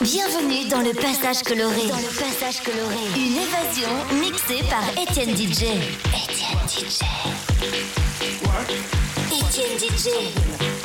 Bienvenue dans le passage coloré. Dans le passage coloré. Une évasion mixée par Étienne DJ. Étienne DJ. Étienne DJ.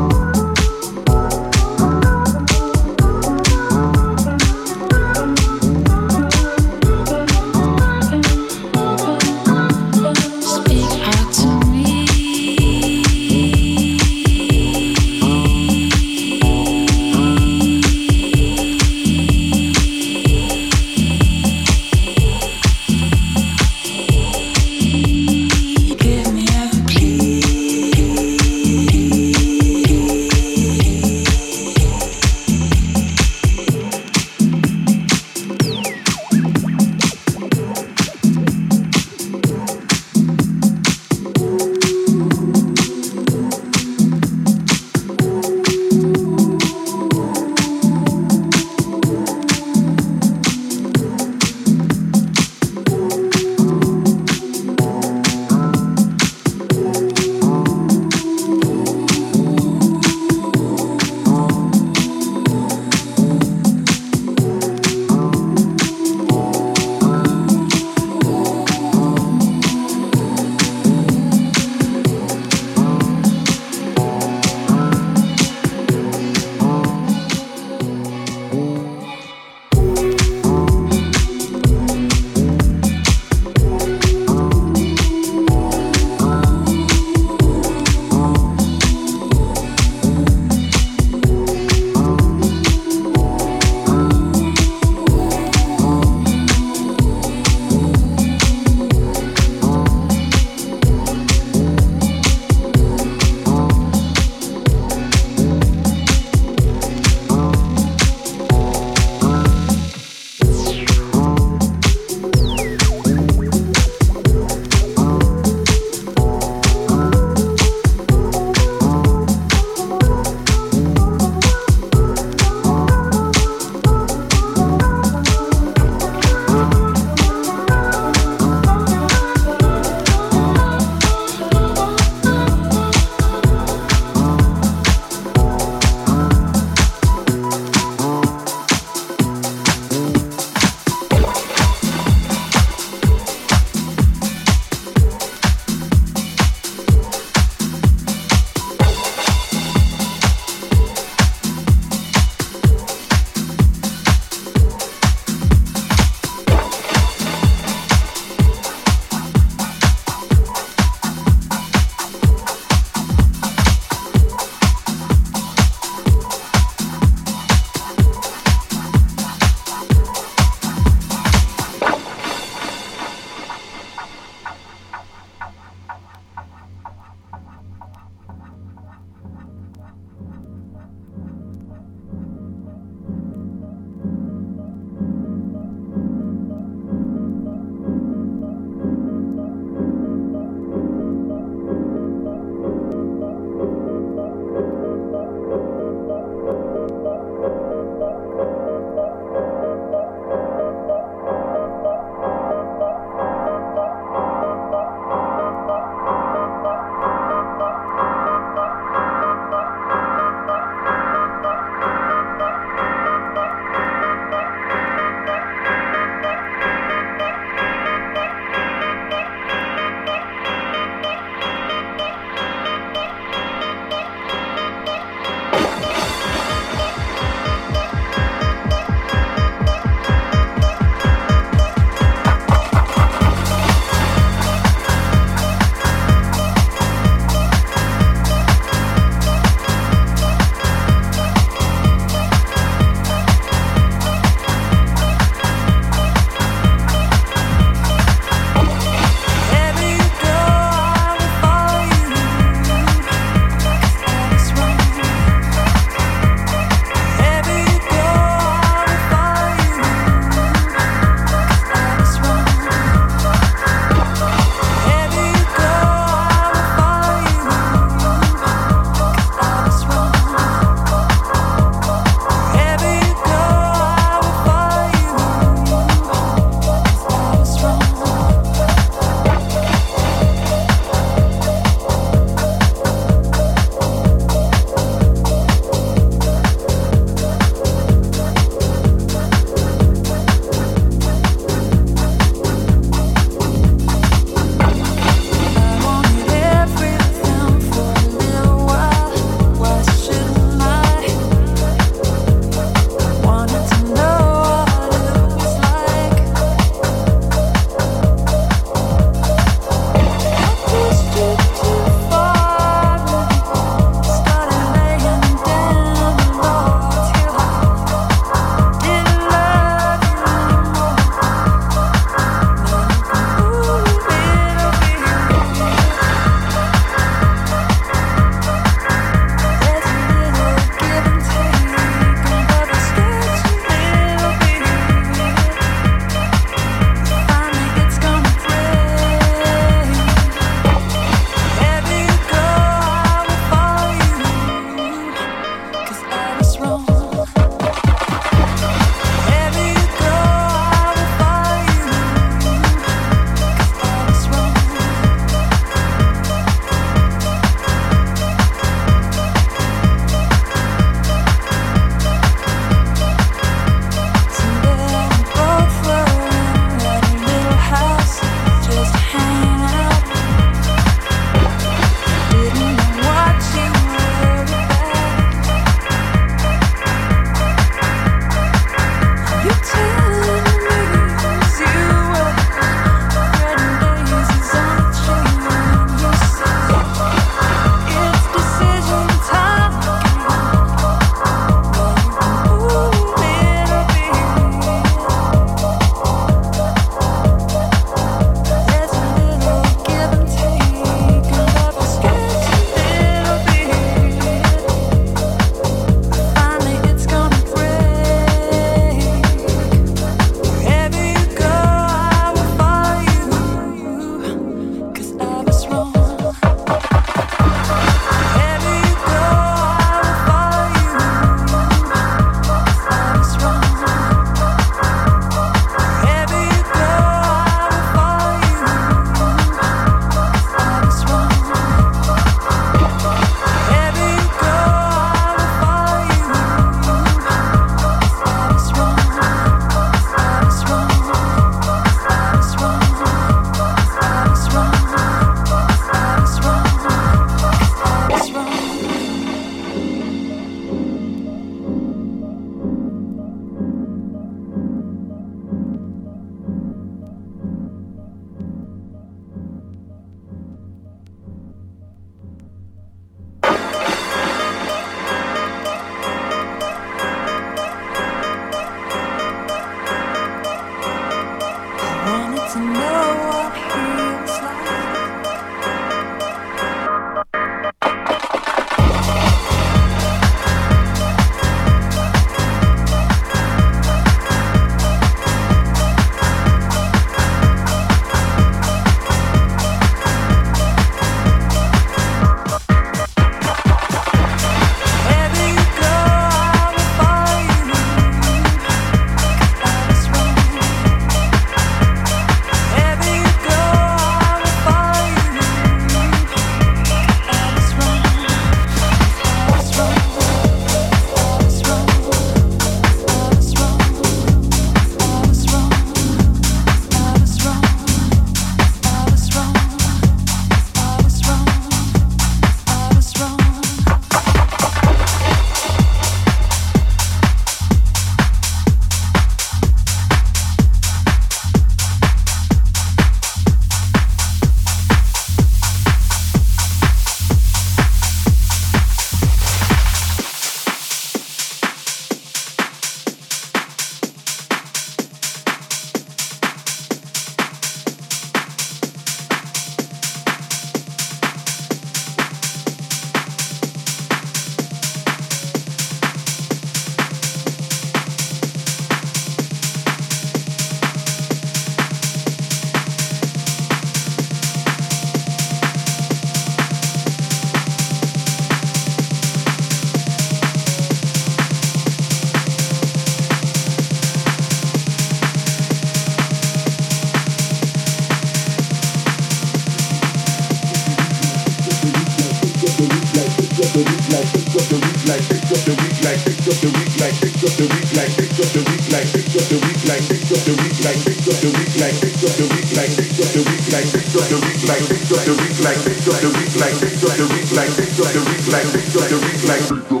like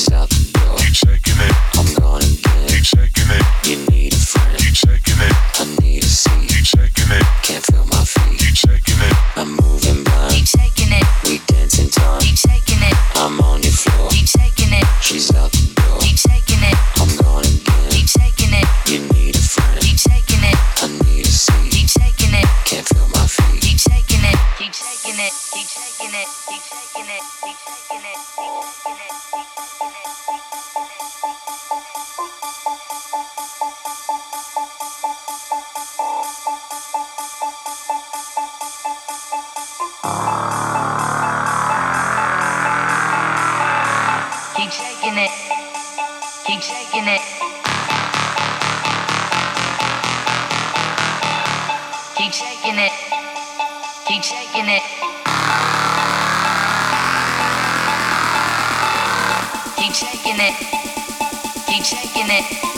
yourself. it.